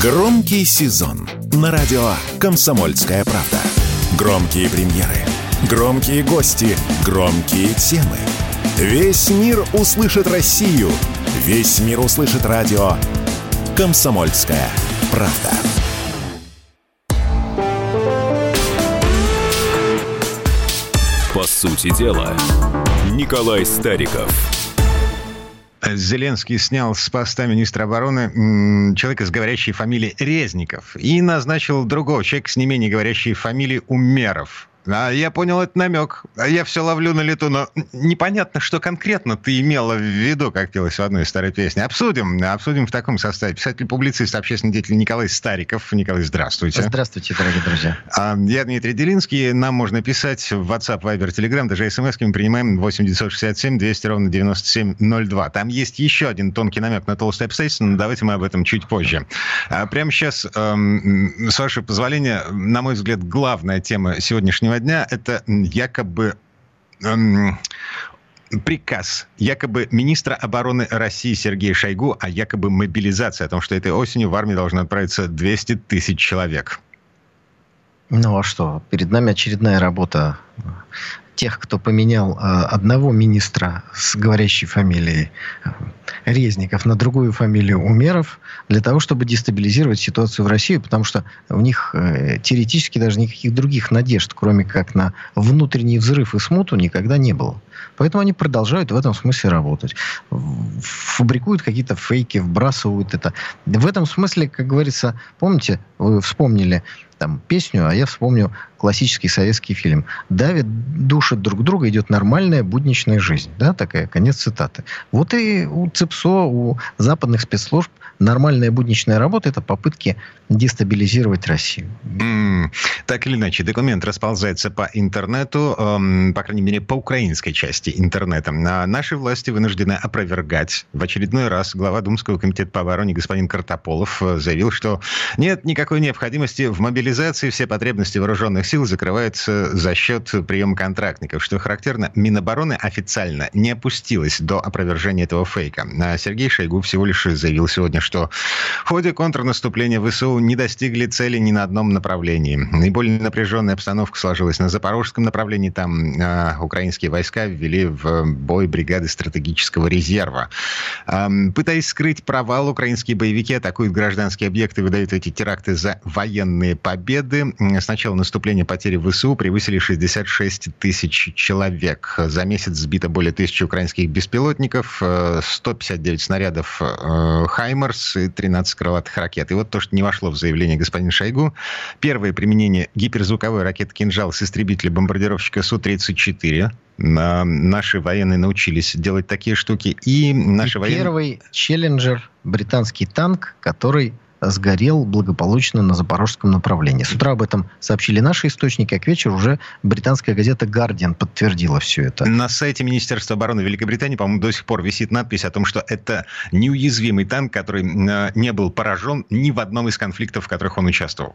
Громкий сезон на радио «Комсомольская правда». Громкие премьеры, громкие гости, громкие темы. Весь мир услышит Россию. Весь мир услышит радио «Комсомольская правда». По сути дела, Николай Стариков. Зеленский снял с поста министра обороны человека с говорящей фамилией Резников и назначил другого человека с не менее говорящей фамилией Умеров. А я понял, это намек. А я все ловлю на лету, но непонятно, что конкретно ты имела в виду, как пелось в одной старой песне. Обсудим, обсудим в таком составе. Писатель-публицист, общественный деятель Николай Стариков. Николай, здравствуйте. Здравствуйте, дорогие друзья. А, я Дмитрий Делинский. Нам можно писать в WhatsApp, Viber, Telegram, даже смс мы принимаем 8 967 200 ровно 9702. Там есть еще один тонкий намек на толстое обстоятельство, но давайте мы об этом чуть позже. А прямо сейчас, эм, с вашего позволения, на мой взгляд, главная тема сегодняшнего дня это якобы эм, приказ якобы министра обороны России Сергея Шойгу о якобы мобилизации, о том, что этой осенью в армию должно отправиться 200 тысяч человек. Ну а что? Перед нами очередная работа тех, кто поменял э, одного министра с говорящей фамилией э, Резников на другую фамилию Умеров, для того, чтобы дестабилизировать ситуацию в России, потому что у них э, теоретически даже никаких других надежд, кроме как на внутренний взрыв и смуту, никогда не было. Поэтому они продолжают в этом смысле работать. Фабрикуют какие-то фейки, вбрасывают это. В этом смысле, как говорится, помните, вы вспомнили там песню, а я вспомню классический советский фильм. Давит, душит друг друга, идет нормальная будничная жизнь. Да, такая, конец цитаты. Вот и у ЦИПСО, у западных спецслужб нормальная будничная работа – это попытки дестабилизировать Россию. Mm, так или иначе, документ расползается по интернету, эм, по крайней мере, по украинской части интернета. А наши власти вынуждены опровергать. В очередной раз глава Думского комитета по обороне господин Картополов э, заявил, что нет никакой необходимости в мобилизации, все потребности вооруженных сил закрываются за счет приема контрактников. Что характерно, Минобороны официально не опустилась до опровержения этого фейка. А Сергей Шойгу всего лишь заявил сегодня, что в ходе контрнаступления ВСУ не достигли цели ни на одном направлении. Наиболее напряженная обстановка сложилась на запорожском направлении. Там э, украинские войска ввели в бой бригады стратегического резерва. Э, пытаясь скрыть провал, украинские боевики атакуют гражданские объекты, выдают эти теракты за военные победы. С начала наступления потери ВСУ превысили 66 тысяч человек. За месяц сбито более тысячи украинских беспилотников, 159 снарядов э, «Хаймерс», и 13 крылатых ракет. И вот то, что не вошло в заявление господина Шойгу. Первое применение гиперзвуковой ракеты «Кинжал» с истребителя бомбардировщика Су-34. Наши военные научились делать такие штуки. И наши и военные... Первый «Челленджер», британский танк, который сгорел благополучно на запорожском направлении. С утра об этом сообщили наши источники, а к вечеру уже британская газета «Гардиан» подтвердила все это. На сайте Министерства обороны Великобритании, по-моему, до сих пор висит надпись о том, что это неуязвимый танк, который э, не был поражен ни в одном из конфликтов, в которых он участвовал.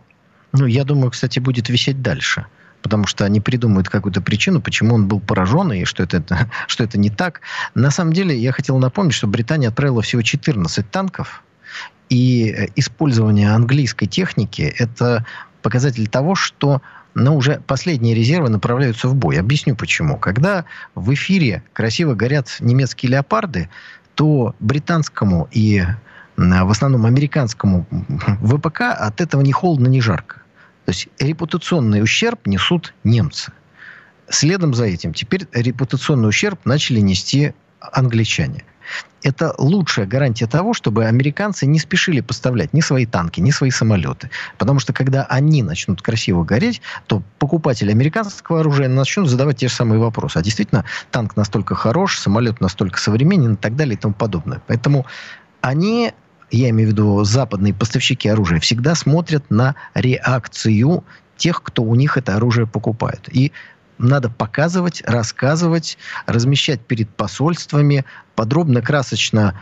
Ну, я думаю, кстати, будет висеть дальше потому что они придумают какую-то причину, почему он был поражен и что это, что это не так. На самом деле, я хотел напомнить, что Британия отправила всего 14 танков, и э, использование английской техники – это показатель того, что но уже последние резервы направляются в бой. Объясню почему. Когда в эфире красиво горят немецкие леопарды, то британскому и в основном американскому ВПК от этого ни холодно, ни жарко. То есть репутационный ущерб несут немцы. Следом за этим теперь репутационный ущерб начали нести англичане это лучшая гарантия того, чтобы американцы не спешили поставлять ни свои танки, ни свои самолеты. Потому что когда они начнут красиво гореть, то покупатели американского оружия начнут задавать те же самые вопросы. А действительно, танк настолько хорош, самолет настолько современен и так далее и тому подобное. Поэтому они я имею в виду западные поставщики оружия, всегда смотрят на реакцию тех, кто у них это оружие покупает. И надо показывать, рассказывать, размещать перед посольствами, подробно, красочно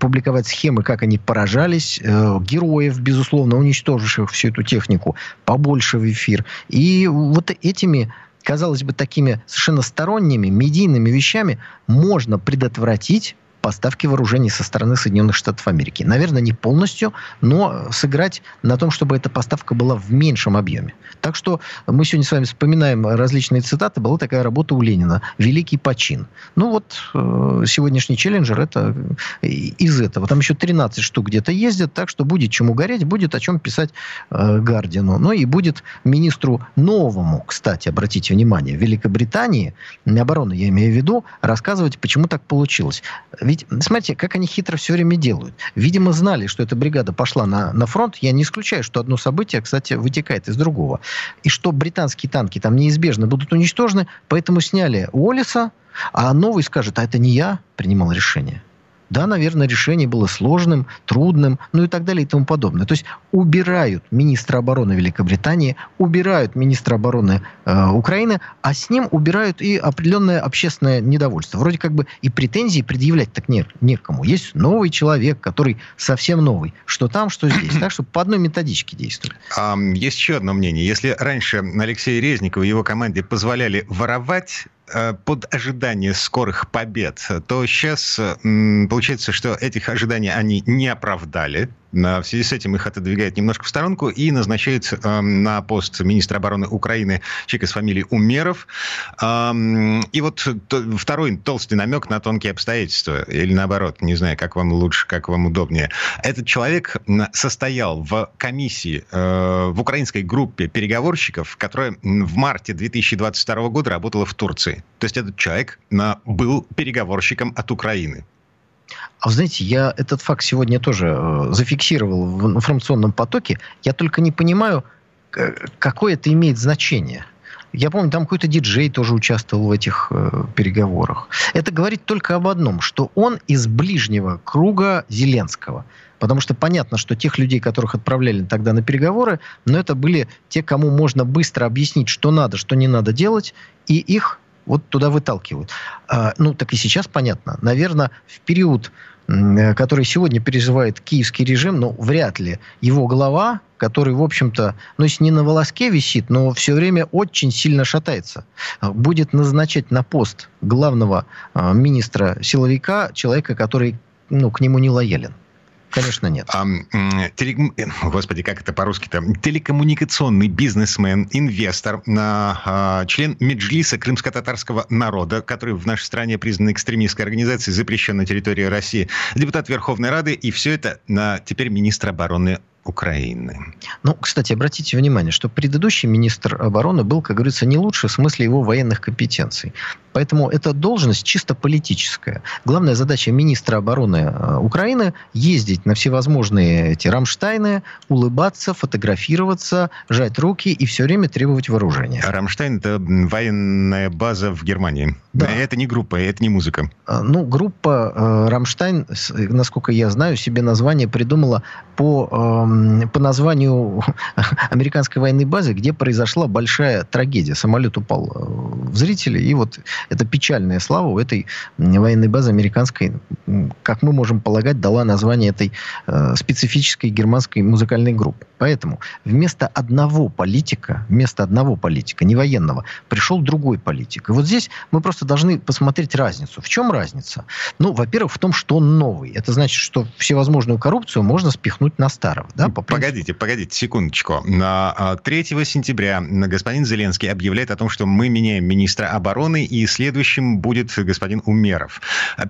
публиковать схемы, как они поражались, э, героев, безусловно, уничтоживших всю эту технику, побольше в эфир. И вот этими казалось бы, такими совершенно сторонними медийными вещами можно предотвратить поставки вооружений со стороны Соединенных Штатов Америки. Наверное, не полностью, но сыграть на том, чтобы эта поставка была в меньшем объеме. Так что мы сегодня с вами вспоминаем различные цитаты. Была такая работа у Ленина «Великий почин». Ну вот э, сегодняшний челленджер это из этого. Там еще 13 штук где-то ездят, так что будет чему гореть, будет о чем писать э, Гардину. Ну и будет министру новому, кстати, обратите внимание, Великобритании, обороны я имею в виду, рассказывать, почему так получилось. Ведь, смотрите, как они хитро все время делают. Видимо, знали, что эта бригада пошла на, на фронт. Я не исключаю, что одно событие, кстати, вытекает из другого. И что британские танки там неизбежно будут уничтожены, поэтому сняли Уоллиса, а новый скажет, а это не я принимал решение. Да, наверное, решение было сложным, трудным, ну и так далее и тому подобное. То есть убирают министра обороны Великобритании, убирают министра обороны э, Украины, а с ним убирают и определенное общественное недовольство. Вроде как бы и претензии предъявлять так не, некому. Есть новый человек, который совсем новый. Что там, что здесь. Так что по одной методичке действует. Есть еще одно мнение. Если раньше Алексей Резников и его команде позволяли воровать под ожидание скорых побед, то сейчас получается, что этих ожиданий они не оправдали. В связи с этим их отодвигают немножко в сторонку и назначают эм, на пост министра обороны Украины человека с фамилией Умеров. Эм, и вот второй толстый намек на тонкие обстоятельства, или наоборот, не знаю, как вам лучше, как вам удобнее. Этот человек состоял в комиссии, э, в украинской группе переговорщиков, которая в марте 2022 года работала в Турции. То есть этот человек был переговорщиком от Украины. А вы знаете, я этот факт сегодня тоже э, зафиксировал в информационном потоке. Я только не понимаю, какое это имеет значение. Я помню, там какой-то диджей тоже участвовал в этих э, переговорах. Это говорит только об одном, что он из ближнего круга Зеленского. Потому что понятно, что тех людей, которых отправляли тогда на переговоры, но это были те, кому можно быстро объяснить, что надо, что не надо делать, и их вот туда выталкивают. А, ну, так и сейчас понятно. Наверное, в период, который сегодня переживает киевский режим, ну, вряд ли его глава, который, в общем-то, ну, если не на волоске висит, но все время очень сильно шатается, будет назначать на пост главного э, министра силовика человека, который ну, к нему не лоялен. Конечно, нет. А, теле... Господи, как это по-русски-то? Телекоммуникационный бизнесмен, инвестор, а, член Меджлиса крымско-татарского народа, который в нашей стране признан экстремистской организацией, запрещен на территории России, депутат Верховной Рады, и все это на теперь министр обороны Украины. Ну, кстати, обратите внимание, что предыдущий министр обороны был, как говорится, не лучше в смысле его военных компетенций. Поэтому эта должность чисто политическая. Главная задача министра обороны э, Украины – ездить на всевозможные эти Рамштайны, улыбаться, фотографироваться, жать руки и все время требовать вооружения. Рамштайн – это военная база в Германии. Да. Это не группа, это не музыка. А, ну, группа э, Рамштайн, насколько я знаю, себе название придумала по эм, по названию американской военной базы, где произошла большая трагедия. Самолет упал э, в зрители, и вот это печальная слава у этой военной базы американской, как мы можем полагать, дала название этой э, специфической германской музыкальной группы. Поэтому вместо одного политика, вместо одного политика, не военного, пришел другой политик. И вот здесь мы просто должны посмотреть разницу. В чем разница? Ну, во-первых, в том, что он новый. Это значит, что всевозможную коррупцию можно спихнуть на старого. По погодите, погодите, секундочку. 3 а, сентября господин Зеленский объявляет о том, что мы меняем министра обороны, и следующим будет господин Умеров.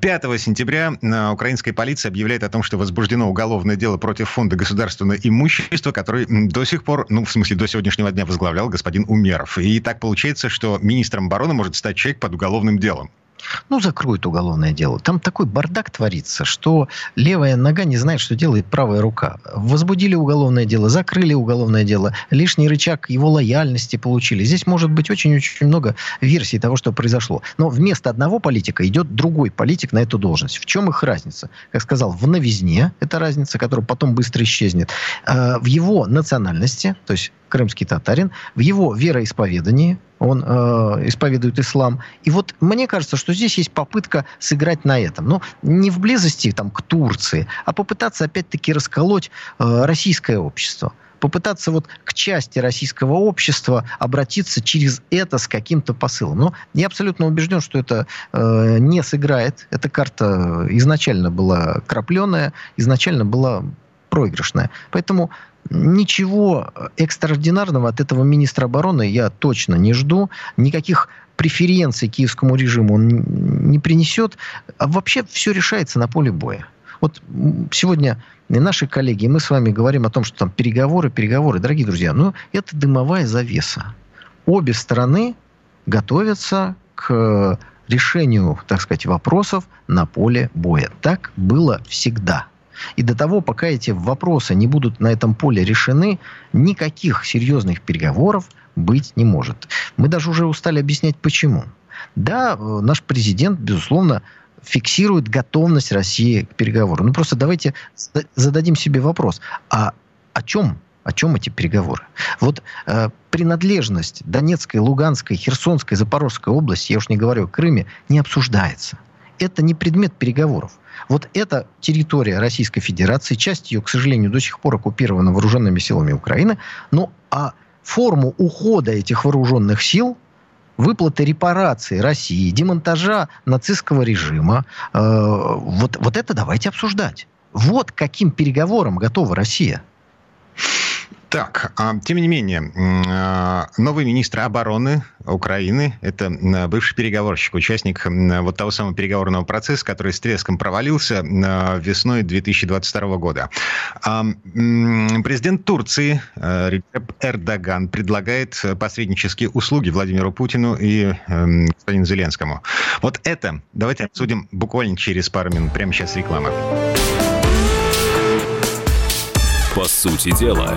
5 сентября а, украинская полиция объявляет о том, что возбуждено уголовное дело против фонда государственного имущества, который до сих пор, ну, в смысле, до сегодняшнего дня возглавлял господин Умеров. И так получается, что министром обороны может стать человек под уголовным делом. Ну, закроют уголовное дело. Там такой бардак творится, что левая нога не знает, что делает правая рука. Возбудили уголовное дело, закрыли уголовное дело, лишний рычаг его лояльности получили. Здесь может быть очень-очень много версий того, что произошло. Но вместо одного политика идет другой политик на эту должность. В чем их разница? Как сказал, в новизне это разница, которая потом быстро исчезнет. Э, в его национальности, то есть крымский татарин, в его вероисповедании, он э, исповедует ислам. И вот мне кажется, что здесь есть попытка сыграть на этом. Но не в близости там, к Турции, а попытаться опять-таки расколоть э, российское общество. попытаться вот к части российского общества обратиться через это с каким-то посылом. Но я абсолютно убежден, что это э, не сыграет. Эта карта изначально была крапленая, изначально была проигрышная. Поэтому ничего экстраординарного от этого министра обороны я точно не жду. Никаких преференций киевскому режиму он не принесет. А вообще все решается на поле боя. Вот сегодня наши коллеги, мы с вами говорим о том, что там переговоры, переговоры. Дорогие друзья, ну это дымовая завеса. Обе стороны готовятся к решению, так сказать, вопросов на поле боя. Так было всегда. И до того, пока эти вопросы не будут на этом поле решены, никаких серьезных переговоров быть не может. Мы даже уже устали объяснять, почему. Да, э, наш президент, безусловно, фиксирует готовность России к переговору. Ну просто давайте зададим себе вопрос, а о чем о чем эти переговоры? Вот э, принадлежность Донецкой, Луганской, Херсонской, Запорожской области, я уж не говорю о Крыме, не обсуждается. Это не предмет переговоров. Вот эта территория Российской Федерации, часть ее, к сожалению, до сих пор оккупирована вооруженными силами Украины, ну а форму ухода этих вооруженных сил выплаты репарации России, демонтажа нацистского режима, э, вот, вот это давайте обсуждать. Вот каким переговорам готова Россия. Так, а, тем не менее, а, новый министр обороны Украины, это бывший переговорщик, участник вот того самого переговорного процесса, который с треском провалился весной 2022 года. А, президент Турции Реджеп Эрдоган предлагает посреднические услуги Владимиру Путину и господину Зеленскому. Вот это давайте обсудим буквально через пару минут. Прямо сейчас реклама. По сути дела.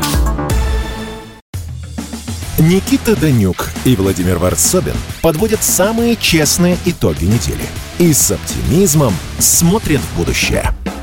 Никита Данюк и Владимир Варсобин подводят самые честные итоги недели и с оптимизмом смотрят в будущее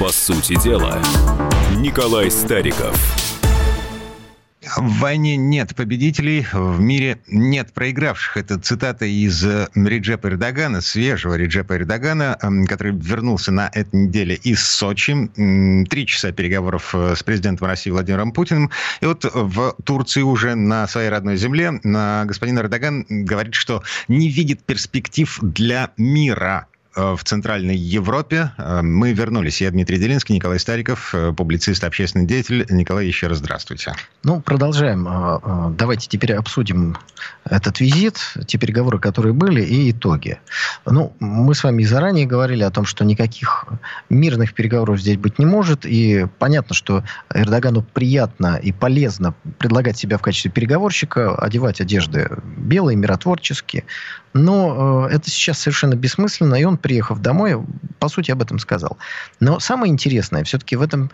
По сути дела, Николай Стариков. В войне нет победителей, в мире нет проигравших. Это цитата из э, Реджепа Эрдогана, свежего Реджепа Эрдогана, эм, который вернулся на этой неделе из Сочи. Три часа переговоров э, с президентом России Владимиром Путиным. И вот в Турции уже на своей родной земле господин Эрдоган говорит, что не видит перспектив для мира в Центральной Европе. Э, мы вернулись. Я Дмитрий Делинский, Николай Стариков, э, публицист, общественный деятель. Николай, еще раз здравствуйте. Ну, продолжаем. Давайте теперь обсудим этот визит, те переговоры, которые были, и итоги. Ну, мы с вами заранее говорили о том, что никаких мирных переговоров здесь быть не может. И понятно, что Эрдогану приятно и полезно предлагать себя в качестве переговорщика, одевать одежды белые, миротворческие. Но э, это сейчас совершенно бессмысленно, и он, приехав домой, по сути, об этом сказал. Но самое интересное все-таки в этом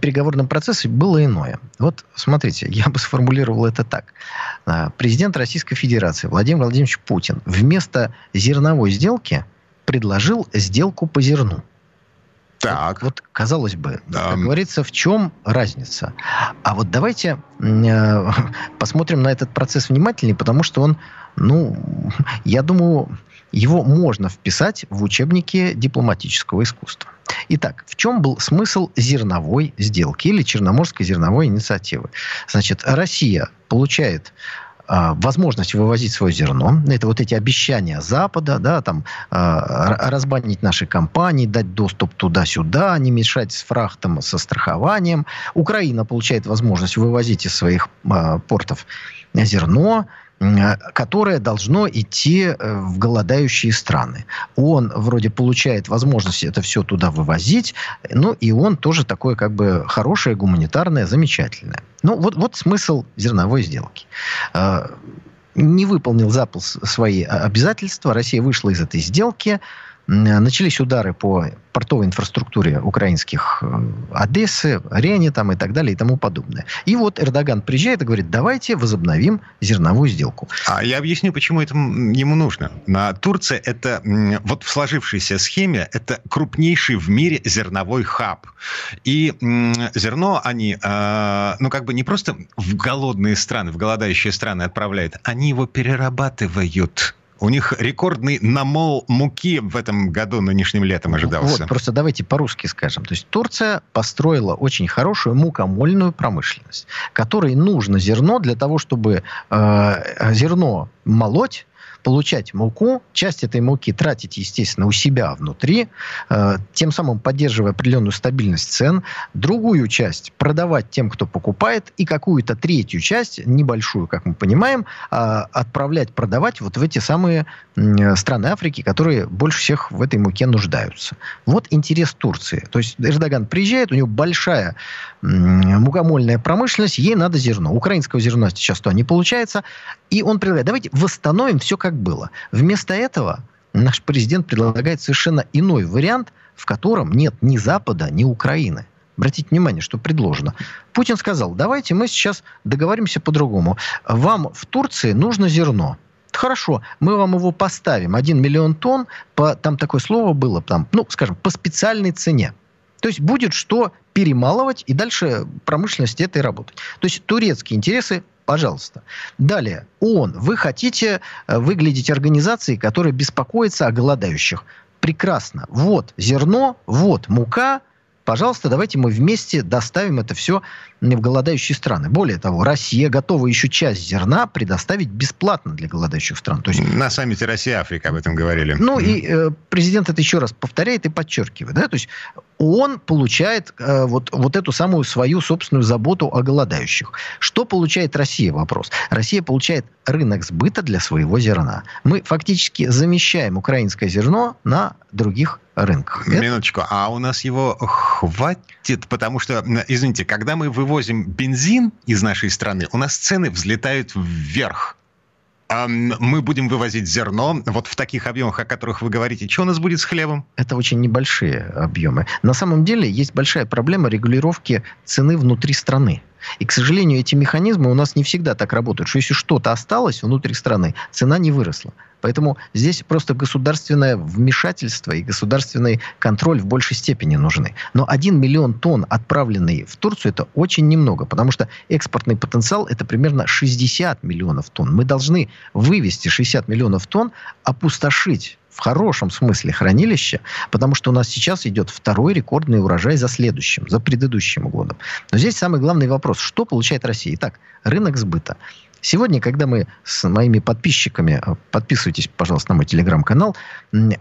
переговорном процессе было иное. Вот смотрите, я бы сформулировал это так. А, президент Российской Федерации Владимир Владимирович Путин вместо зерновой сделки предложил сделку по зерну. Так. Вот, вот казалось бы, да. как говорится, в чем разница? А вот давайте э, посмотрим на этот процесс внимательнее, потому что он ну, я думаю, его можно вписать в учебники дипломатического искусства. Итак, в чем был смысл зерновой сделки или Черноморской зерновой инициативы? Значит, Россия получает возможность вывозить свое зерно. Это вот эти обещания Запада, да, там, а, разбанить наши компании, дать доступ туда-сюда, не мешать с фрахтом, со страхованием. Украина получает возможность вывозить из своих а, портов зерно, которое должно идти э, в голодающие страны. Он вроде получает возможность это все туда вывозить, ну и он тоже такое как бы хорошее, гуманитарное, замечательное. Ну вот, вот смысл зерновой сделки э, не выполнил Запад свои обязательства, Россия вышла из этой сделки, начались удары по портовой инфраструктуре украинских э, Одессы, Рене там и так далее и тому подобное. И вот Эрдоган приезжает и говорит, давайте возобновим зерновую сделку. А я объясню, почему это ему нужно. Турция это вот в сложившейся схеме это крупнейший в мире зерновой хаб. И зерно они, а, ну как бы не просто в голодные страны, в голодающие страны отправляют, они его перерабатывают у них рекордный намол муки в этом году нынешним летом ожидался. Вот, просто давайте по-русски скажем. То есть Турция построила очень хорошую мукомольную промышленность, которой нужно зерно для того, чтобы э, зерно молоть, получать муку, часть этой муки тратить, естественно, у себя внутри, э, тем самым поддерживая определенную стабильность цен, другую часть продавать тем, кто покупает, и какую-то третью часть, небольшую, как мы понимаем, э, отправлять, продавать вот в эти самые э, страны Африки, которые больше всех в этой муке нуждаются. Вот интерес Турции. То есть Эрдоган приезжает, у него большая мукомольная промышленность, ей надо зерно. Украинского зерна сейчас то не получается. И он предлагает, давайте восстановим все как было. Вместо этого наш президент предлагает совершенно иной вариант, в котором нет ни Запада, ни Украины. Обратите внимание, что предложено. Путин сказал, давайте мы сейчас договоримся по-другому. Вам в Турции нужно зерно. Хорошо, мы вам его поставим. Один миллион тонн, по, там такое слово было, там, ну, скажем, по специальной цене. То есть будет что перемалывать и дальше промышленность этой работать. То есть турецкие интересы Пожалуйста. Далее. ООН. Вы хотите э, выглядеть организацией, которая беспокоится о голодающих. Прекрасно. Вот зерно, вот мука, Пожалуйста, давайте мы вместе доставим это все в голодающие страны. Более того, Россия готова еще часть зерна предоставить бесплатно для голодающих стран. То есть, На саммите Россия-Африка об этом говорили. Ну mm. и э, президент это еще раз повторяет и подчеркивает. Да? То есть он получает э, вот, вот эту самую свою собственную заботу о голодающих. Что получает Россия? Вопрос. Россия получает рынок сбыта для своего зерна. Мы фактически замещаем украинское зерно на других рынках. Минуточку, а у нас его хватит? Потому что, извините, когда мы вывозим бензин из нашей страны, у нас цены взлетают вверх. Мы будем вывозить зерно вот в таких объемах, о которых вы говорите. Что у нас будет с хлебом? Это очень небольшие объемы. На самом деле есть большая проблема регулировки цены внутри страны. И, к сожалению, эти механизмы у нас не всегда так работают, что если что-то осталось внутри страны, цена не выросла. Поэтому здесь просто государственное вмешательство и государственный контроль в большей степени нужны. Но 1 миллион тонн, отправленный в Турцию, это очень немного, потому что экспортный потенциал это примерно 60 миллионов тонн. Мы должны вывести 60 миллионов тонн, опустошить в хорошем смысле хранилище, потому что у нас сейчас идет второй рекордный урожай за следующим, за предыдущим годом. Но здесь самый главный вопрос, что получает Россия? Итак, рынок сбыта. Сегодня, когда мы с моими подписчиками, э, подписывайтесь, пожалуйста, на мой телеграм-канал,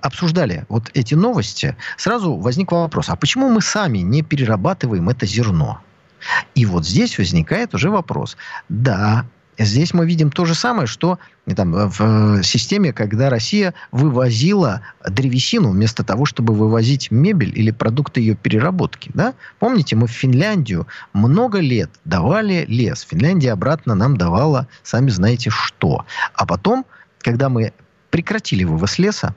обсуждали вот эти новости, сразу возник вопрос, а почему мы сами не перерабатываем это зерно? И вот здесь возникает уже вопрос. Да, Здесь мы видим то же самое, что э, там, в э, системе, когда Россия вывозила древесину вместо того, чтобы вывозить мебель или продукты ее переработки. Да? Помните, мы в Финляндию много лет давали лес. Финляндия обратно нам давала, сами знаете, что. А потом, когда мы прекратили вывоз леса,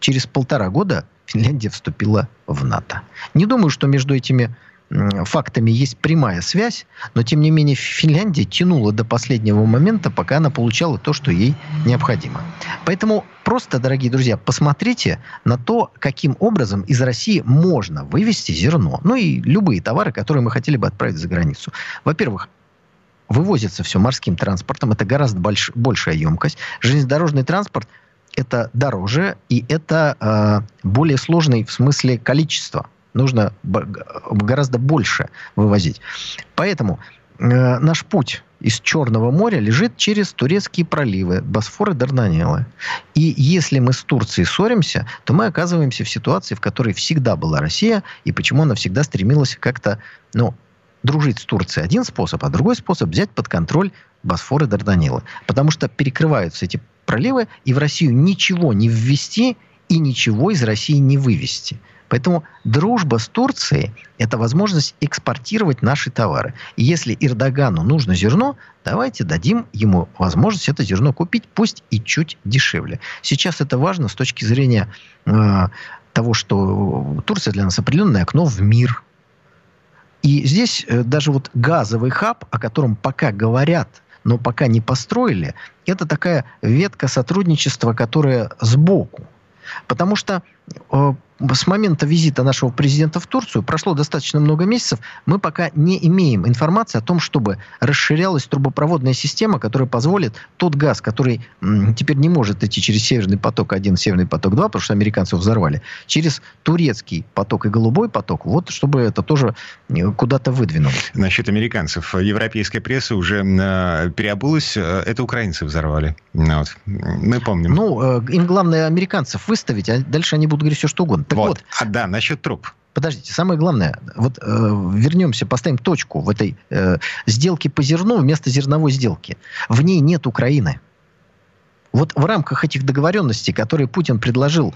через полтора года Финляндия вступила в НАТО. Не думаю, что между этими фактами есть прямая связь, но тем не менее Финляндия тянула до последнего момента, пока она получала то, что ей необходимо. Поэтому просто, дорогие друзья, посмотрите на то, каким образом из России можно вывести зерно, ну и любые товары, которые мы хотели бы отправить за границу. Во-первых, вывозится все морским транспортом, это гораздо больш, большая емкость. Железнодорожный транспорт это дороже и это э, более сложный в смысле количества нужно гораздо больше вывозить. Поэтому э, наш путь из Черного моря лежит через турецкие проливы, Босфор и Дарданеллы. И если мы с Турцией ссоримся, то мы оказываемся в ситуации, в которой всегда была Россия, и почему она всегда стремилась как-то, ну, дружить с Турцией. Один способ, а другой способ взять под контроль Босфор и Дарданеллы. Потому что перекрываются эти проливы, и в Россию ничего не ввести и ничего из России не вывести. Поэтому дружба с Турцией – это возможность экспортировать наши товары. И если Эрдогану нужно зерно, давайте дадим ему возможность это зерно купить, пусть и чуть дешевле. Сейчас это важно с точки зрения э, того, что Турция для нас определенное окно в мир. И здесь э, даже вот газовый хаб, о котором пока говорят, но пока не построили, это такая ветка сотрудничества, которая сбоку. Потому что э, с момента визита нашего президента в Турцию прошло достаточно много месяцев, мы пока не имеем информации о том, чтобы расширялась трубопроводная система, которая позволит тот газ, который теперь не может идти через Северный поток-1, Северный поток-2, потому что американцев взорвали, через турецкий поток и голубой поток, вот чтобы это тоже э, куда-то выдвинулось. Насчет американцев. Европейская пресса уже э, переобулась, э, это украинцы взорвали. Ну вот. Мы помним. Ну, им главное американцев выставить, а дальше они будут говорить все, что угодно. Так вот. вот. А да, насчет труб. Подождите, самое главное, вот э, вернемся, поставим точку в этой э, сделке по зерну вместо зерновой сделки. В ней нет Украины. Вот в рамках этих договоренностей, которые Путин предложил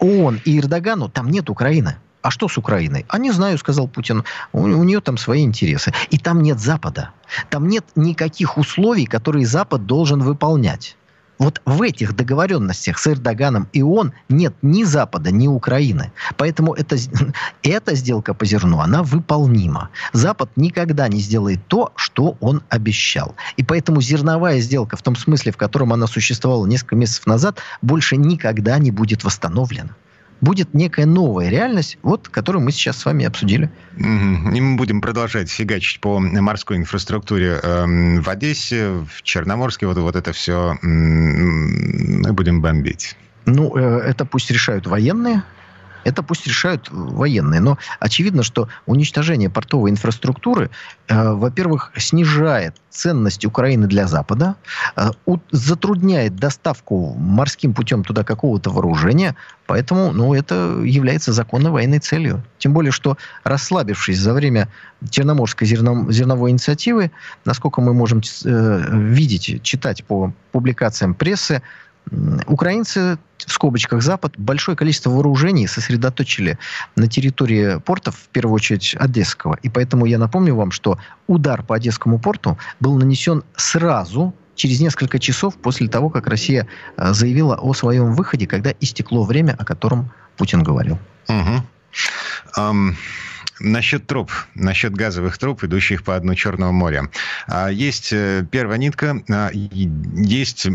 ООН и Эрдогану, там нет Украины. А что с Украиной? А не знаю, сказал Путин. У, у нее там свои интересы. И там нет Запада. Там нет никаких условий, которые Запад должен выполнять. Вот в этих договоренностях с Эрдоганом и он нет ни Запада, ни Украины. Поэтому это, эта сделка по зерну, она выполнима. Запад никогда не сделает то, что он обещал. И поэтому зерновая сделка в том смысле, в котором она существовала несколько месяцев назад, больше никогда не будет восстановлена будет некая новая реальность, вот, которую мы сейчас с вами обсудили. И мы будем продолжать фигачить по морской инфраструктуре э, в Одессе, в Черноморске, вот, вот это все мы будем бомбить. Ну, э, это пусть решают военные, это пусть решают военные. Но очевидно, что уничтожение портовой инфраструктуры, э, во-первых, снижает ценность Украины для Запада, э, у, затрудняет доставку морским путем туда какого-то вооружения, поэтому ну, это является законной военной целью. Тем более, что расслабившись за время Черноморской зерно, зерновой инициативы, насколько мы можем э, видеть, читать по публикациям прессы, Украинцы, в скобочках Запад, большое количество вооружений сосредоточили на территории портов, в первую очередь Одесского. И поэтому я напомню вам, что удар по Одесскому порту был нанесен сразу через несколько часов после того, как Россия э, заявила о своем выходе, когда истекло время, о котором Путин говорил. Угу. Um... Насчет труб, насчет газовых труб, идущих по дну Черного моря. А, есть э, первая нитка, а, есть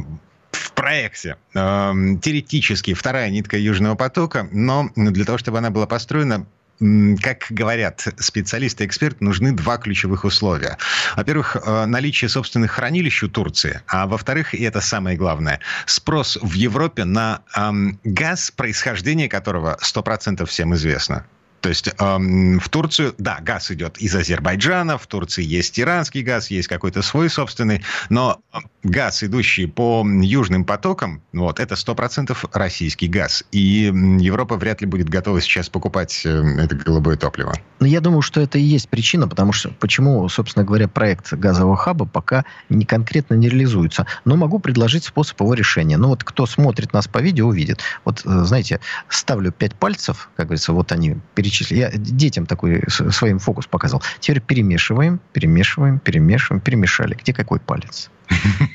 проекте э, теоретически вторая нитка Южного потока, но для того, чтобы она была построена, как говорят специалисты и эксперты, нужны два ключевых условия. Во-первых, э, наличие собственных хранилищ у Турции, а во-вторых, и это самое главное, спрос в Европе на эм, газ, происхождение которого 100% всем известно. То есть эм, в Турцию, да, газ идет из Азербайджана, в Турции есть иранский газ, есть какой-то свой собственный, но газ, идущий по южным потокам, вот, это 100% российский газ. И Европа вряд ли будет готова сейчас покупать э, это голубое топливо. Но я думаю, что это и есть причина, потому что почему, собственно говоря, проект газового хаба пока не конкретно не реализуется. Но могу предложить способ его решения. Ну вот кто смотрит нас по видео, увидит. Вот, э, знаете, ставлю пять пальцев, как говорится, вот они перечислили. Я детям такой своим фокус показывал. Теперь перемешиваем, перемешиваем, перемешиваем, перемешали. Где какой палец?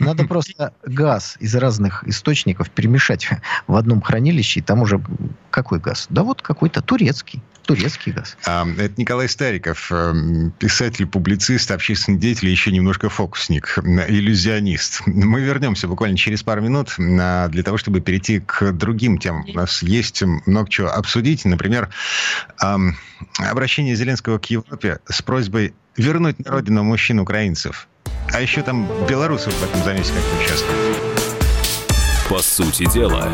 Надо просто газ из разных источников перемешать в одном хранилище, и там уже какой газ? Да вот какой-то турецкий. Турецкий газ. А, это Николай Стариков, эм, писатель, публицист, общественный деятель, еще немножко фокусник, иллюзионист. Мы вернемся буквально через пару минут а, для того, чтобы перейти к другим темам. У нас есть много чего обсудить. Например, обращение Зеленского к Европе с просьбой вернуть на родину мужчин украинцев. А еще там белорусов в этом замесе как-то участвуют. По сути дела.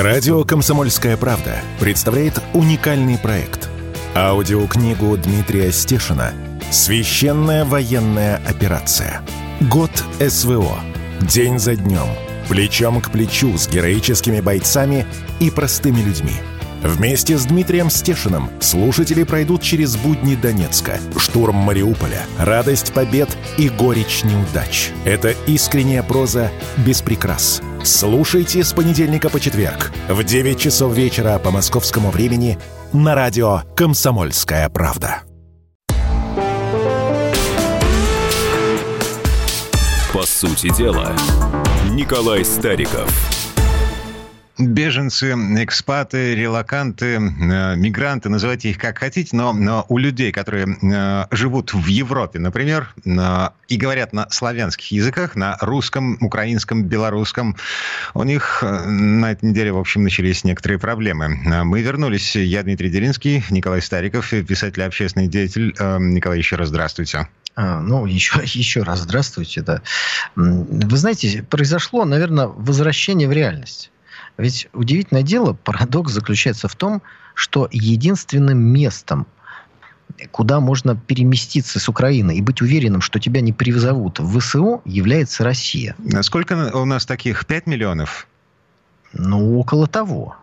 Радио «Комсомольская правда» представляет уникальный проект. Аудиокнигу Дмитрия Стешина «Священная военная операция. Год СВО. День за днем. Плечом к плечу с героическими бойцами и простыми людьми» Вместе с Дмитрием Стешиным слушатели пройдут через будни Донецка, штурм Мариуполя, радость побед и горечь неудач. Это искренняя проза без прикрас. Слушайте с понедельника по четверг в 9 часов вечера по московскому времени на радио «Комсомольская правда». По сути дела, Николай Стариков – беженцы, экспаты, релаканты, э, мигранты, называйте их как хотите, но, но у людей, которые э, живут в Европе, например, э, и говорят на славянских языках, на русском, украинском, белорусском, у них на этой неделе, в общем, начались некоторые проблемы. Мы вернулись. Я Дмитрий Делинский, Николай Стариков, писатель общественный деятель. Николай, еще раз здравствуйте. А, ну, еще, еще раз здравствуйте, да. Вы знаете, произошло, наверное, возвращение в реальность. Ведь удивительное дело, парадокс заключается в том, что единственным местом, куда можно переместиться с Украины и быть уверенным, что тебя не призовут в ВСУ, является Россия. Сколько у нас таких? 5 миллионов? Ну, около того.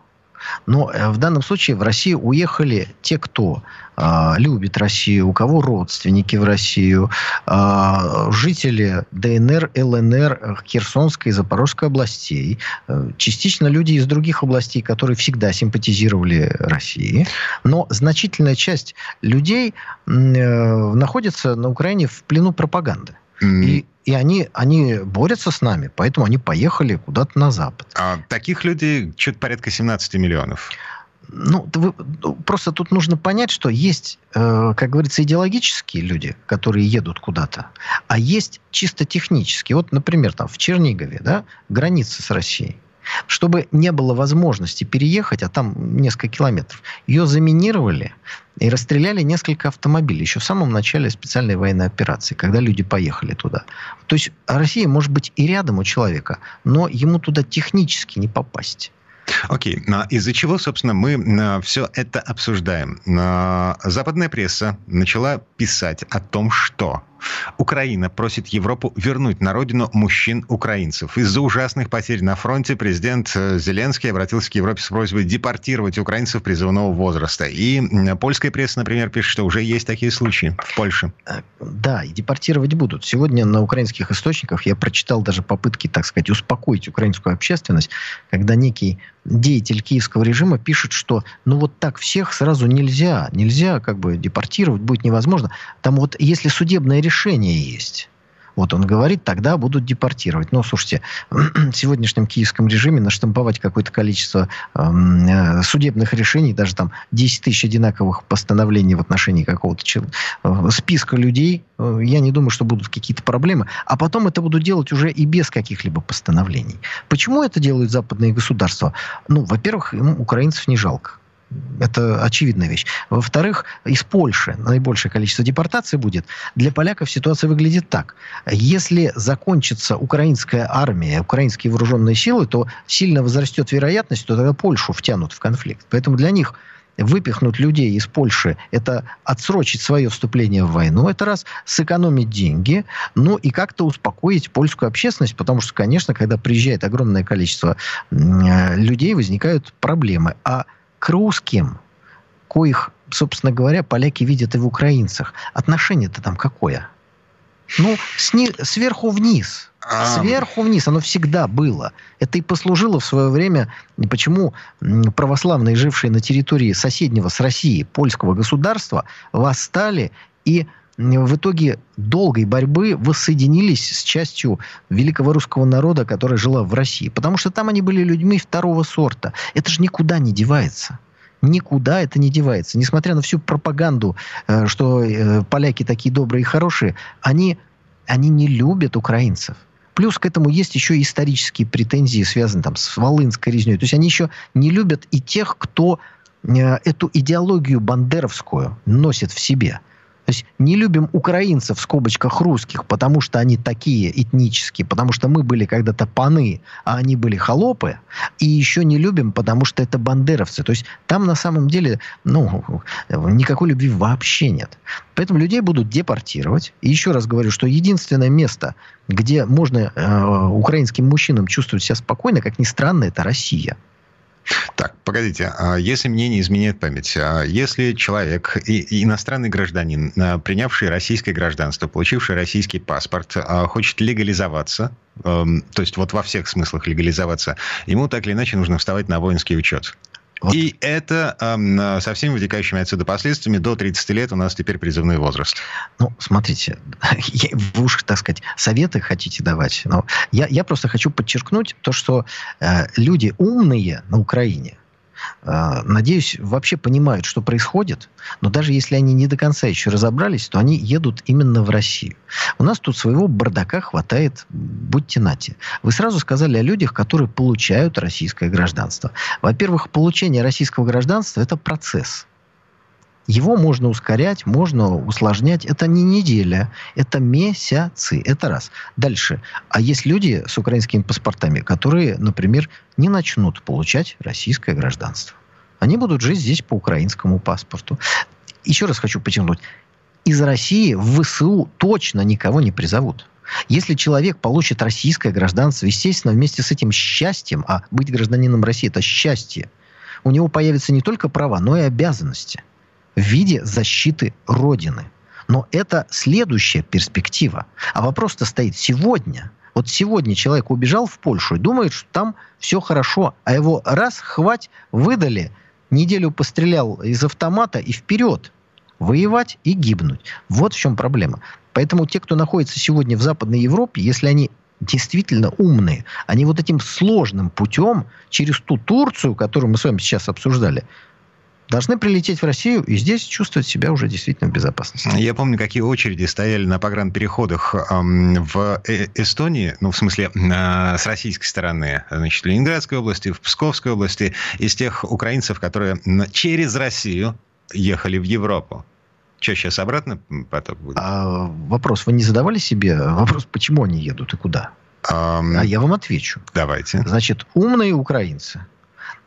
Но э, в данном случае в Россию уехали те, кто э, любит Россию, у кого родственники в Россию, э, жители ДНР, ЛНР, Херсонской и Запорожской областей, э, частично люди из других областей, которые всегда симпатизировали России. Но значительная часть людей э, находится на Украине в плену пропаганды. Mm. И и они, они борются с нами, поэтому они поехали куда-то на Запад. А таких людей чуть порядка 17 миллионов. Ну, вы, ну, просто тут нужно понять, что есть, э, как говорится, идеологические люди, которые едут куда-то, а есть чисто технические. Вот, например, там в Чернигове, да, граница с Россией. Чтобы не было возможности переехать, а там несколько километров, ее заминировали и расстреляли несколько автомобилей еще в самом начале специальной военной операции, когда люди поехали туда. То есть Россия может быть и рядом у человека, но ему туда технически не попасть. Окей, okay. из-за чего, собственно, мы все это обсуждаем? Западная пресса начала писать о том, что Украина просит Европу вернуть на родину мужчин-украинцев. Из-за ужасных потерь на фронте президент э, Зеленский обратился к Европе с просьбой депортировать украинцев призывного возраста. И польская пресса, например, пишет, что уже есть такие случаи в Польше. Э, да, и депортировать будут. Сегодня на украинских источниках я прочитал даже попытки, так сказать, успокоить украинскую общественность, когда некий деятель киевского режима пишет, что ну вот так всех сразу нельзя, нельзя как бы депортировать, будет невозможно. Там вот если судебное решение есть, вот он говорит, тогда будут депортировать. Но, слушайте, в сегодняшнем киевском режиме наштамповать какое-то количество эм, э, судебных решений, даже там 10 тысяч одинаковых постановлений в отношении какого-то э, списка людей, э, я не думаю, что будут какие-то проблемы. А потом это будут делать уже и без каких-либо постановлений. Почему это делают западные государства? Ну, во-первых, им украинцев не жалко. Это очевидная вещь. Во-вторых, из Польши наибольшее количество депортаций будет. Для поляков ситуация выглядит так. Если закончится украинская армия, украинские вооруженные силы, то сильно возрастет вероятность, что тогда Польшу втянут в конфликт. Поэтому для них выпихнуть людей из Польши, это отсрочить свое вступление в войну, это раз, сэкономить деньги, ну и как-то успокоить польскую общественность, потому что, конечно, когда приезжает огромное количество людей, возникают проблемы. А к русским, коих, собственно говоря, поляки видят и в украинцах, отношение-то там какое? Ну, сни, сверху вниз. Сверху вниз. Оно всегда было. Это и послужило в свое время, почему православные, жившие на территории соседнего с Россией польского государства, восстали и в итоге долгой борьбы воссоединились с частью великого русского народа, которая жила в России. Потому что там они были людьми второго сорта. Это же никуда не девается. Никуда это не девается. Несмотря на всю пропаганду, э, что э, поляки такие добрые и хорошие, они, они не любят украинцев. Плюс к этому есть еще исторические претензии, связанные там, с Волынской резней. То есть они еще не любят и тех, кто э, эту идеологию бандеровскую носит в себе. То есть не любим украинцев в скобочках русских, потому что они такие этнические, потому что мы были когда-то паны, а они были холопы. И еще не любим, потому что это бандеровцы. То есть там на самом деле ну, никакой любви вообще нет. Поэтому людей будут депортировать. И еще раз говорю, что единственное место, где можно э, украинским мужчинам чувствовать себя спокойно, как ни странно, это Россия. Так, погодите, а если мне не изменяет память, а если человек, и, иностранный гражданин, а, принявший российское гражданство, получивший российский паспорт, хочет легализоваться, эм, то есть вот во всех смыслах легализоваться, ему так или иначе нужно вставать на воинский учет. Вот. И это э, со всеми вытекающими отсюда последствиями до 30 лет у нас теперь призывной возраст. Ну, смотрите, вы уж, так сказать, советы хотите давать. Но я, я просто хочу подчеркнуть то, что э, люди умные на Украине – надеюсь, вообще понимают, что происходит, но даже если они не до конца еще разобрались, то они едут именно в Россию. У нас тут своего бардака хватает, будьте нати. Вы сразу сказали о людях, которые получают российское гражданство. Во-первых, получение российского гражданства – это процесс – его можно ускорять, можно усложнять. Это не неделя, это месяцы. Это раз. Дальше. А есть люди с украинскими паспортами, которые, например, не начнут получать российское гражданство. Они будут жить здесь по украинскому паспорту. Еще раз хочу подчеркнуть. Из России в ВСУ точно никого не призовут. Если человек получит российское гражданство, естественно, вместе с этим счастьем, а быть гражданином России – это счастье, у него появятся не только права, но и обязанности – в виде защиты Родины. Но это следующая перспектива. А вопрос-то стоит сегодня. Вот сегодня человек убежал в Польшу и думает, что там все хорошо, а его раз, хвать, выдали, неделю пострелял из автомата и вперед. Воевать и гибнуть. Вот в чем проблема. Поэтому те, кто находится сегодня в Западной Европе, если они действительно умные, они вот этим сложным путем через ту Турцию, которую мы с вами сейчас обсуждали, должны прилететь в Россию и здесь чувствовать себя уже действительно в безопасности. Я помню, какие очереди стояли на погранпереходах в э, Эстонии, ну, в смысле, а, с российской стороны, значит, в Ленинградской области, в Псковской области, из тех украинцев, которые через Россию ехали в Европу. Что, сейчас обратно поток будет? А, вопрос, вы не задавали себе вопрос, почему они едут и куда? Um, а я вам отвечу. Давайте. Значит, умные украинцы – Э,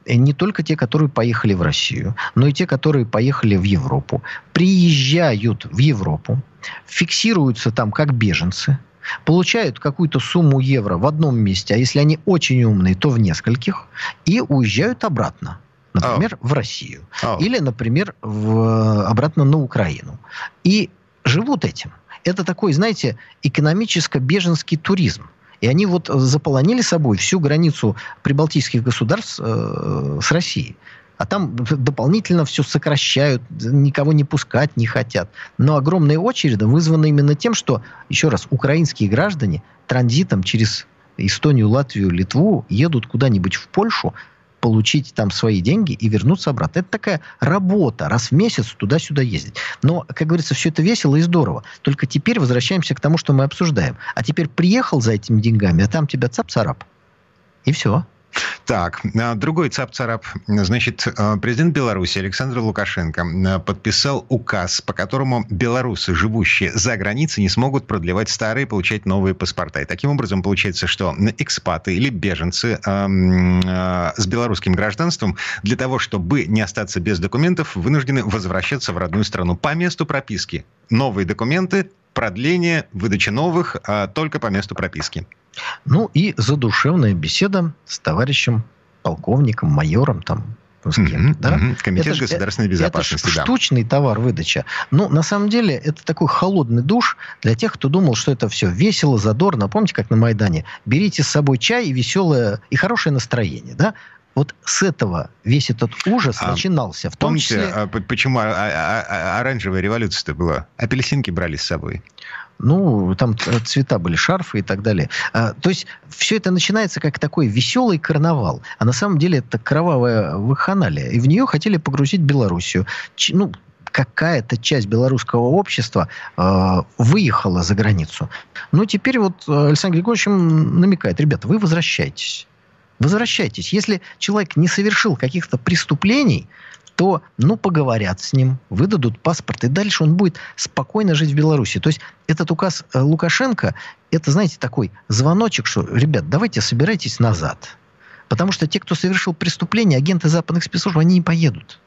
не только те, которые поехали в Россию, но и те, которые поехали в Европу, приезжают в Европу, фиксируются там как беженцы, получают какую-то сумму евро в одном месте, а если они очень умные, то в нескольких, и уезжают обратно. Например, oh. в Россию. Oh. Или, например, в, обратно на Украину. И живут этим. Это такой, знаете, экономическо-беженский туризм. И они вот заполонили собой всю границу прибалтийских государств э, с Россией. А там дополнительно все сокращают, никого не пускать не хотят. Но огромные очереди вызваны именно тем, что, еще раз, украинские граждане транзитом через Эстонию, Латвию, Литву едут куда-нибудь в Польшу, получить там свои деньги и вернуться обратно. Это такая работа, раз в месяц туда-сюда ездить. Но, как говорится, все это весело и здорово. Только теперь возвращаемся к тому, что мы обсуждаем. А теперь приехал за этими деньгами, а там тебя цап-царап. И все. Так, а, другой цап-царап. Значит, а, президент Беларуси Александр Лукашенко а, подписал указ, по которому белорусы, живущие за границей, не смогут продлевать старые, получать новые паспорта. И таким образом получается, что экспаты или беженцы с белорусским гражданством для того, чтобы не остаться без документов, вынуждены возвращаться в родную страну по месту прописки. Новые документы, продление, выдача новых, только по месту прописки. Ну и задушевная беседа с товарищем полковником, майором, там, с кем, mm-hmm, да? Mm-hmm. Комитет это государственной ж, безопасности, это да. штучный товар выдача. Ну, на самом деле, это такой холодный душ для тех, кто думал, что это все весело, задорно. Помните, как на Майдане? Берите с собой чай и веселое, и хорошее настроение, да? Вот с этого весь этот ужас а, начинался. В том помните, числе... А, почему а, а, а, оранжевая революция-то была? Апельсинки брали с собой. Ну, там цвета были, шарфы и так далее. А, то есть все это начинается как такой веселый карнавал. А на самом деле это кровавая вакханалия. И в нее хотели погрузить Белоруссию. Ч, ну, какая-то часть белорусского общества э, выехала за границу. Но теперь вот Александр Григорьевич намекает, ребята, вы возвращайтесь. Возвращайтесь. Если человек не совершил каких-то преступлений, то, ну, поговорят с ним, выдадут паспорт, и дальше он будет спокойно жить в Беларуси. То есть этот указ э, Лукашенко, это, знаете, такой звоночек, что, ребят, давайте собирайтесь назад. Потому что те, кто совершил преступление, агенты западных спецслужб, они не поедут.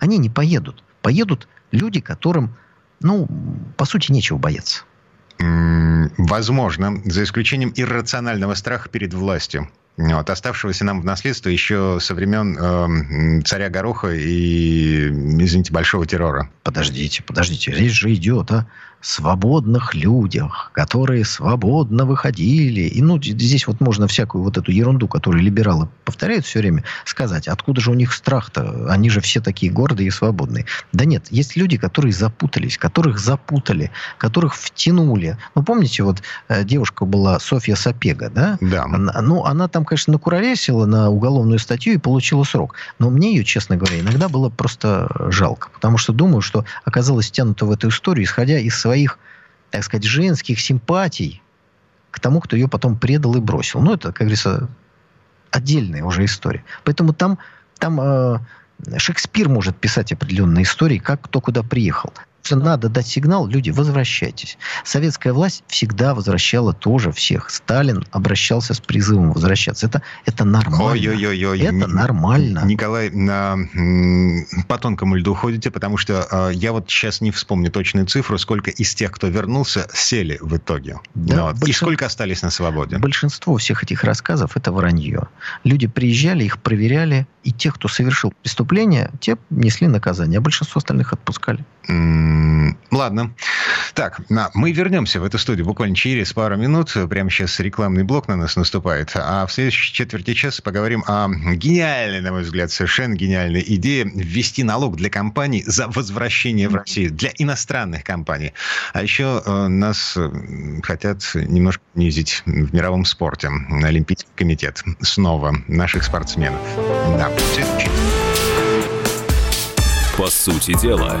Они не поедут. Поедут люди, которым, ну, по сути, нечего бояться. Возможно, за исключением иррационального страха перед властью вот, оставшегося нам в наследство еще со времен э, царя Гороха и, извините, Большого террора. Подождите, подождите, речь же идет о свободных людях, которые свободно выходили. И ну, здесь вот можно всякую вот эту ерунду, которую либералы повторяют все время, сказать, откуда же у них страх-то? Они же все такие гордые и свободные. Да нет, есть люди, которые запутались, которых запутали, которых втянули. Ну, помните, вот э, девушка была Софья Сапега, да? Да. Она, ну, она там, конечно, накуролесила на уголовную статью и получила срок. Но мне ее, честно говоря, иногда было просто жалко. Потому что думаю, что оказалась тянута в эту историю, исходя из своих, так сказать, женских симпатий к тому, кто ее потом предал и бросил. Ну, это, как говорится, отдельная уже история. Поэтому там, там э, Шекспир может писать определенные истории, как кто куда приехал надо дать сигнал, люди, возвращайтесь. Советская власть всегда возвращала тоже всех. Сталин обращался с призывом возвращаться. Это, это нормально. Ой-ой-ой. Это нормально. Николай, на, по тонкому льду ходите, потому что э, я вот сейчас не вспомню точную цифру, сколько из тех, кто вернулся, сели в итоге. Да, вот. большин... И сколько остались на свободе? Большинство всех этих рассказов это вранье. Люди приезжали, их проверяли, и те, кто совершил преступление, те несли наказание, а большинство остальных отпускали. Ладно. Так, мы вернемся в эту студию буквально через пару минут. Прямо сейчас рекламный блок на нас наступает. А в следующей четверти часа поговорим о гениальной, на мой взгляд, совершенно гениальной идее ввести налог для компаний за возвращение в Россию, для иностранных компаний. А еще э, нас э, хотят немножко унизить в мировом спорте. Олимпийский комитет. Снова наших спортсменов. Да. По сути дела.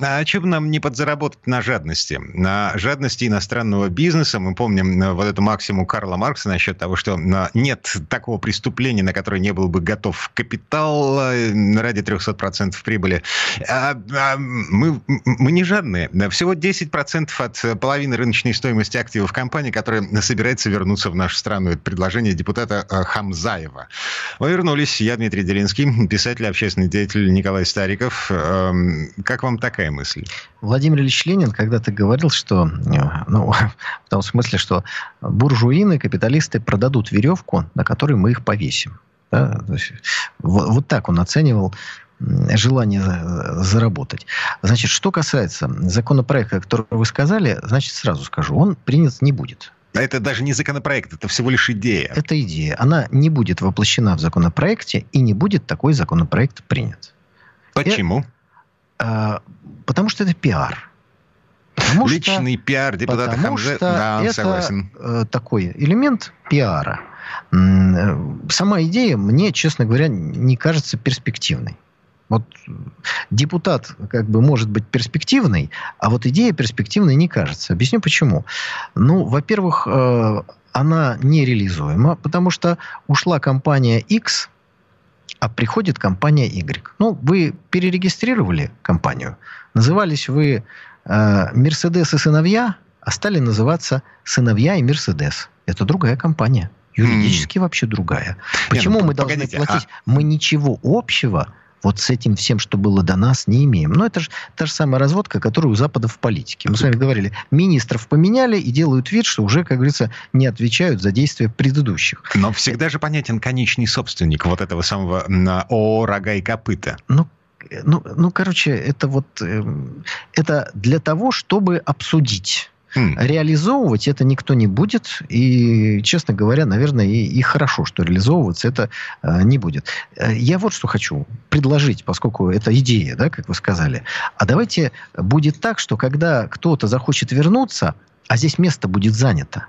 А чем нам не подзаработать на жадности? На жадности иностранного бизнеса. Мы помним э, вот эту максимум Карла Маркса насчет того, что э, нет такого преступления, на которое не был бы готов капитал э, ради 300% прибыли. А, а, мы, мы не жадные. Всего 10% от половины рыночной стоимости активов компании, которая собирается вернуться в нашу страну. Это предложение депутата Хамзаева. Мы вернулись. Я Дмитрий Делинский, писатель, общественный деятель Николай Стариков. Эм, как вам такая мысль. Владимир Ильич Ленин когда-то говорил, что, э, ну, в том смысле, что буржуины, капиталисты продадут веревку, на которой мы их повесим. Да? Есть, вот, вот так он оценивал желание заработать. Значит, что касается законопроекта, который вы сказали, значит, сразу скажу, он принят не будет. Это даже не законопроект, это всего лишь идея. Это идея. Она не будет воплощена в законопроекте, и не будет такой законопроект принят. Почему? А, потому что это пиар. Потому Личный что, пиар депутата потому Хамзе, что да, это согласен. Э, такой элемент пиара. Э, сама идея мне, честно говоря, не кажется перспективной. Вот депутат как бы может быть перспективной, а вот идея перспективной не кажется. Объясню почему. Ну, во-первых, э, она нереализуема, потому что ушла компания X, а приходит компания Y. Ну, вы перерегистрировали компанию, назывались вы Мерседес э, и сыновья, а стали называться сыновья и Мерседес. Это другая компания. Юридически mm. вообще другая. Почему Не, ну, мы должны платить? А... Мы ничего общего вот с этим всем, что было до нас, не имеем. Но это же та же самая разводка, которая у Запада в политике. Мы с вами говорили, министров поменяли и делают вид, что уже, как говорится, не отвечают за действия предыдущих. Но всегда же понятен конечный собственник вот этого самого ООО «Рога и копыта». Ну, ну, ну, короче, это вот э, это для того, чтобы обсудить Mm. Реализовывать это никто не будет. И, честно говоря, наверное, и, и хорошо, что реализовываться это э, не будет. Э, я вот что хочу предложить, поскольку это идея, да, как вы сказали. А давайте будет так, что когда кто-то захочет вернуться, а здесь место будет занято,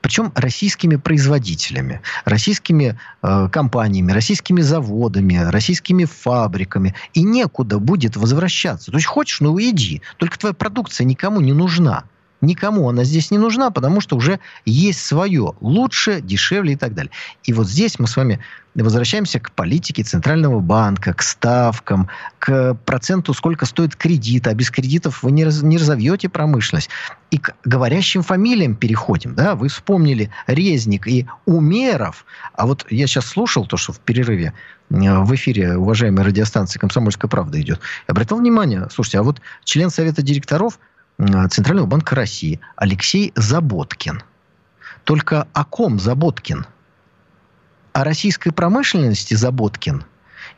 причем российскими производителями, российскими э, компаниями, российскими заводами, российскими фабриками. И некуда будет возвращаться. То есть хочешь, ну иди. Только твоя продукция никому не нужна. Никому она здесь не нужна, потому что уже есть свое. Лучше, дешевле и так далее. И вот здесь мы с вами возвращаемся к политике Центрального банка, к ставкам, к проценту, сколько стоит кредит. А без кредитов вы не, раз, не разовьете промышленность. И к говорящим фамилиям переходим. Да? Вы вспомнили Резник и Умеров. А вот я сейчас слушал то, что в перерыве э, в эфире уважаемой радиостанции «Комсомольская правда» идет. Я обратил внимание, слушайте, а вот член Совета директоров – Центрального банка России Алексей Заботкин. Только о ком Заботкин? О российской промышленности Заботкин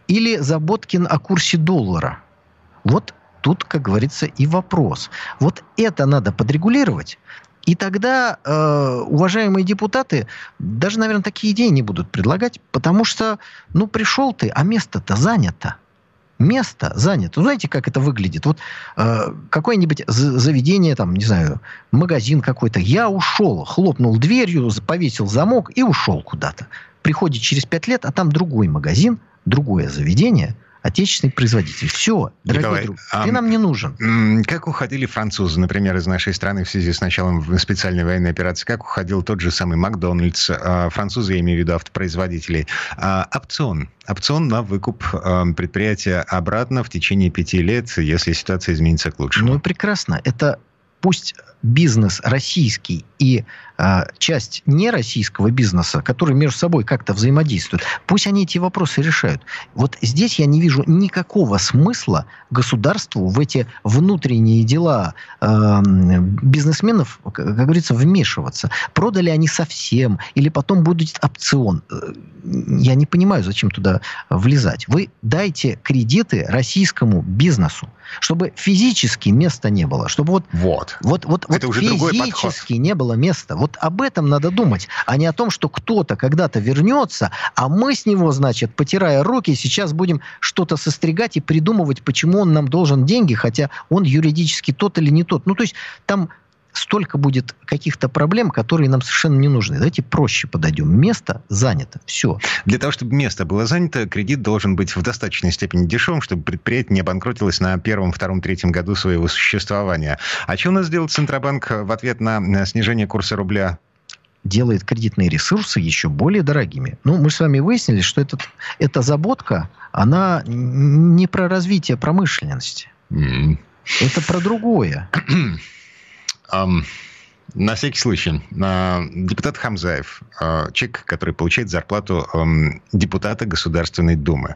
или Заботкин о курсе доллара? Вот тут, как говорится, и вопрос. Вот это надо подрегулировать. И тогда э, уважаемые депутаты даже, наверное, такие идеи не будут предлагать, потому что, ну, пришел ты, а место-то занято место занято. Вы знаете, как это выглядит? Вот э, какое-нибудь заведение, там, не знаю, магазин какой-то. Я ушел, хлопнул дверью, повесил замок и ушел куда-то. Приходит через пять лет, а там другой магазин, другое заведение – отечественный производитель. Все, дорогой Николай, друг, а, ты нам не нужен. Как уходили французы, например, из нашей страны в связи с началом специальной военной операции? Как уходил тот же самый Макдональдс? А, французы, я имею в виду автопроизводителей. А, опцион. Опцион на выкуп предприятия обратно в течение пяти лет, если ситуация изменится к лучшему. Ну, прекрасно. Это пусть бизнес российский и часть нероссийского бизнеса, которые между собой как-то взаимодействуют, пусть они эти вопросы решают. Вот здесь я не вижу никакого смысла государству в эти внутренние дела э, бизнесменов, как, как говорится, вмешиваться. Продали они совсем, или потом будет опцион. Э, я не понимаю, зачем туда влезать. Вы дайте кредиты российскому бизнесу, чтобы физически места не было, чтобы вот, вот. вот, вот это вот уже физически не было места. Вот об этом надо думать, а не о том, что кто-то когда-то вернется, а мы с него, значит, потирая руки, сейчас будем что-то состригать и придумывать, почему он нам должен деньги, хотя он юридически тот или не тот. Ну, то есть там столько будет каких-то проблем, которые нам совершенно не нужны. Давайте проще подойдем. Место занято. Все. Для того, чтобы место было занято, кредит должен быть в достаточной степени дешевым, чтобы предприятие не обанкротилось на первом, втором, третьем году своего существования. А что у нас делает Центробанк в ответ на снижение курса рубля? делает кредитные ресурсы еще более дорогими. Ну, мы с вами выяснили, что этот, эта заботка, она не про развитие промышленности. Mm. Это про другое. На всякий случай, депутат Хамзаев, а, человек, который получает зарплату депутата Государственной Думы,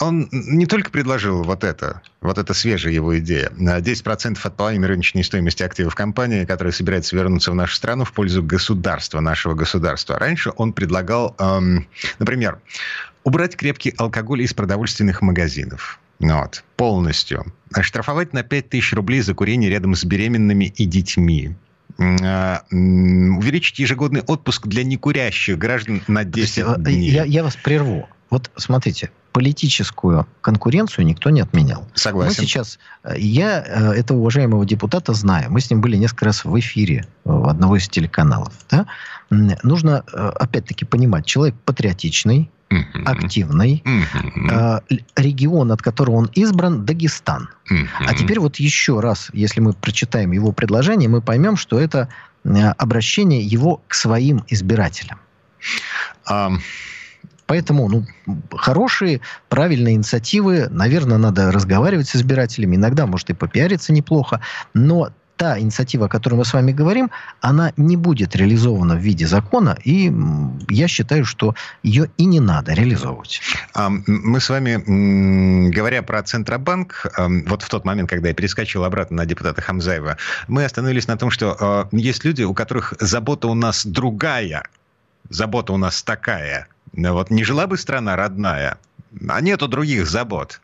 он не только предложил вот это, вот это свежая его идея, 10% от половины рыночной стоимости активов компании, которая собирается вернуться в нашу страну в пользу государства, нашего государства. Раньше он предлагал, например, убрать крепкий алкоголь из продовольственных магазинов вот, полностью. Оштрафовать на 5000 рублей за курение рядом с беременными и детьми. А, увеличить ежегодный отпуск для некурящих граждан на 10 есть, дней. Я, я вас прерву. Вот смотрите, политическую конкуренцию никто не отменял. Согласен. Мы сейчас, э, я э, этого уважаемого депутата знаю. Мы с ним были несколько раз в эфире в одного из телеканалов. Да? Нужно, э, опять-таки, понимать, человек патриотичный, активный. Uh-huh. Регион, от которого он избран, Дагестан. А теперь вот еще раз, если мы прочитаем его предложение, мы поймем, что это обращение его к своим избирателям. Um... Поэтому ну, хорошие, правильные инициативы, наверное, надо разговаривать с избирателями. Иногда, может, и попиариться неплохо. Но та инициатива, о которой мы с вами говорим, она не будет реализована в виде закона, и я считаю, что ее и не надо реализовывать. Мы с вами, говоря про Центробанк, вот в тот момент, когда я перескочил обратно на депутата Хамзаева, мы остановились на том, что а, есть люди, у которых забота у нас другая, забота у нас такая. Вот не жила бы страна родная, а нету других забот.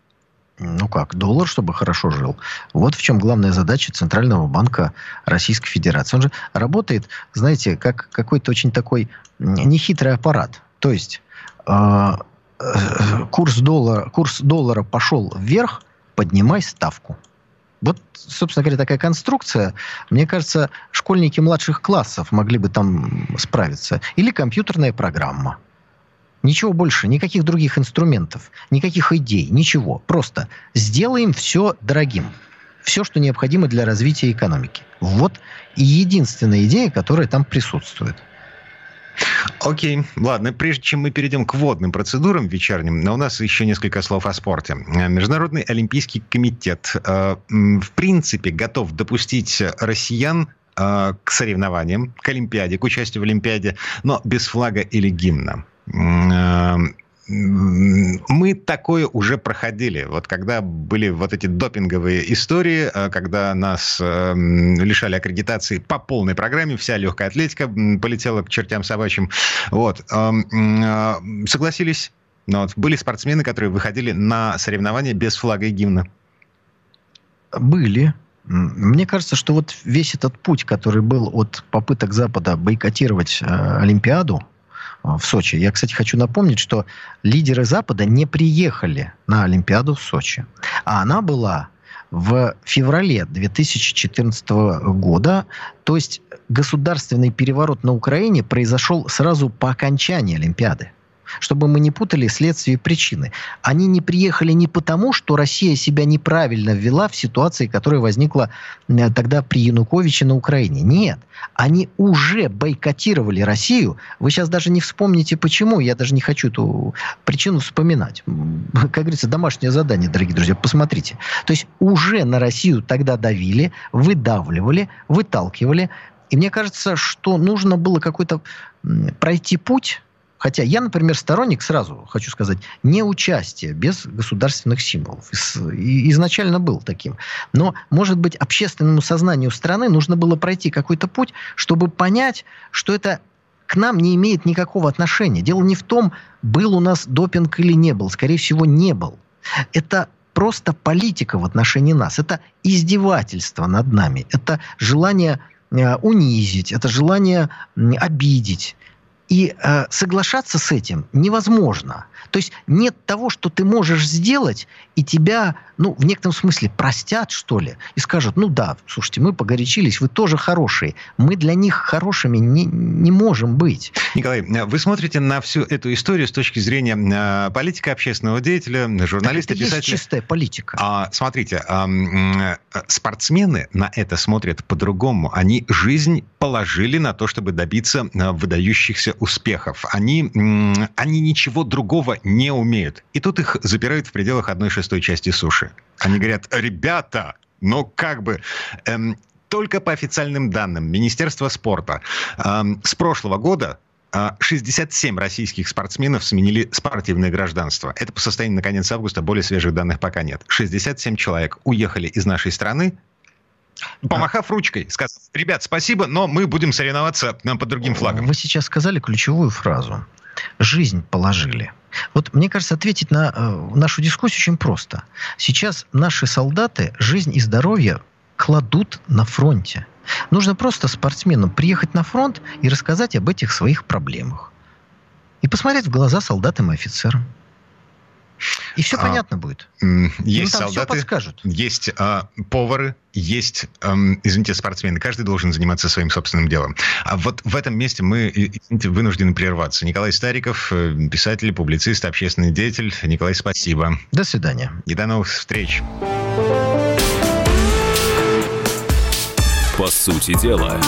Ну как, доллар, чтобы хорошо жил. Вот в чем главная задача Центрального банка Российской Федерации. Он же работает, знаете, как какой-то очень такой нехитрый аппарат. То есть э, э, курс, доллара, курс доллара пошел вверх, поднимай ставку. Вот, собственно говоря, такая конструкция. Мне кажется, школьники младших классов могли бы там справиться. Или компьютерная программа. Ничего больше, никаких других инструментов, никаких идей, ничего. Просто сделаем все дорогим. все, что необходимо для развития экономики. Вот и единственная идея, которая там присутствует. Окей, ладно, прежде чем мы перейдем к водным процедурам вечерним, у нас еще несколько слов о спорте. Международный олимпийский комитет э, в принципе готов допустить россиян э, к соревнованиям, к Олимпиаде, к участию в Олимпиаде, но без флага или гимна. Э, мы такое уже проходили. Вот когда были вот эти допинговые истории, э, когда нас э, лишали аккредитации по полной программе, вся легкая атлетика полетела к чертям собачьим. Вот. Согласились. Но вот были спортсмены, которые выходили на соревнования без флага и гимна. Были. Мне кажется, что вот весь этот путь, который был от попыток Запада бойкотировать э, Олимпиаду, в Сочи. Я, кстати, хочу напомнить, что лидеры Запада не приехали на Олимпиаду в Сочи. А она была в феврале 2014 года. То есть государственный переворот на Украине произошел сразу по окончании Олимпиады чтобы мы не путали следствие и причины. Они не приехали не потому, что Россия себя неправильно ввела в ситуации, которая возникла э, тогда при Януковиче на Украине. Нет. Они уже бойкотировали Россию. Вы сейчас даже не вспомните, почему. Я даже не хочу эту причину вспоминать. Как говорится, домашнее задание, дорогие друзья. Посмотрите. То есть уже на Россию тогда давили, выдавливали, выталкивали. И мне кажется, что нужно было какой-то пройти путь Хотя я, например, сторонник, сразу хочу сказать, не участия без государственных символов. изначально был таким. Но, может быть, общественному сознанию страны нужно было пройти какой-то путь, чтобы понять, что это к нам не имеет никакого отношения. Дело не в том, был у нас допинг или не был. Скорее всего, не был. Это просто политика в отношении нас. Это издевательство над нами. Это желание э, унизить, это желание обидеть. И э, соглашаться с этим невозможно. То есть нет того, что ты можешь сделать, и тебя, ну, в некотором смысле простят, что ли, и скажут, ну да, слушайте, мы погорячились, вы тоже хорошие. Мы для них хорошими не, не можем быть. Николай, вы смотрите на всю эту историю с точки зрения э, политика, общественного деятеля, журналиста, это писателя. Есть чистая политика. А, смотрите, э, спортсмены на это смотрят по-другому. Они жизнь положили на то, чтобы добиться э, выдающихся успехов. Они, они ничего другого не умеют. И тут их запирают в пределах одной шестой части суши. Они говорят, ребята, ну как бы... Эм, только по официальным данным Министерства спорта эм, с прошлого года 67 э, российских спортсменов сменили спортивное гражданство. Это по состоянию на конец августа, более свежих данных пока нет. 67 человек уехали из нашей страны, помахав ручкой, сказав, ребят, спасибо, но мы будем соревноваться нам под другим флагом. Вы сейчас сказали ключевую фразу. Жизнь положили. Вот мне кажется, ответить на э, нашу дискуссию очень просто. Сейчас наши солдаты жизнь и здоровье кладут на фронте. Нужно просто спортсмену приехать на фронт и рассказать об этих своих проблемах. И посмотреть в глаза солдатам и офицерам. И все а, понятно будет. Есть там солдаты, подскажут. есть а, повары, есть, эм, извините, спортсмены. Каждый должен заниматься своим собственным делом. А вот в этом месте мы извините, вынуждены прерваться. Николай Стариков, э, писатель, публицист, общественный деятель. Николай, спасибо. До свидания. И до новых встреч. По сути дела.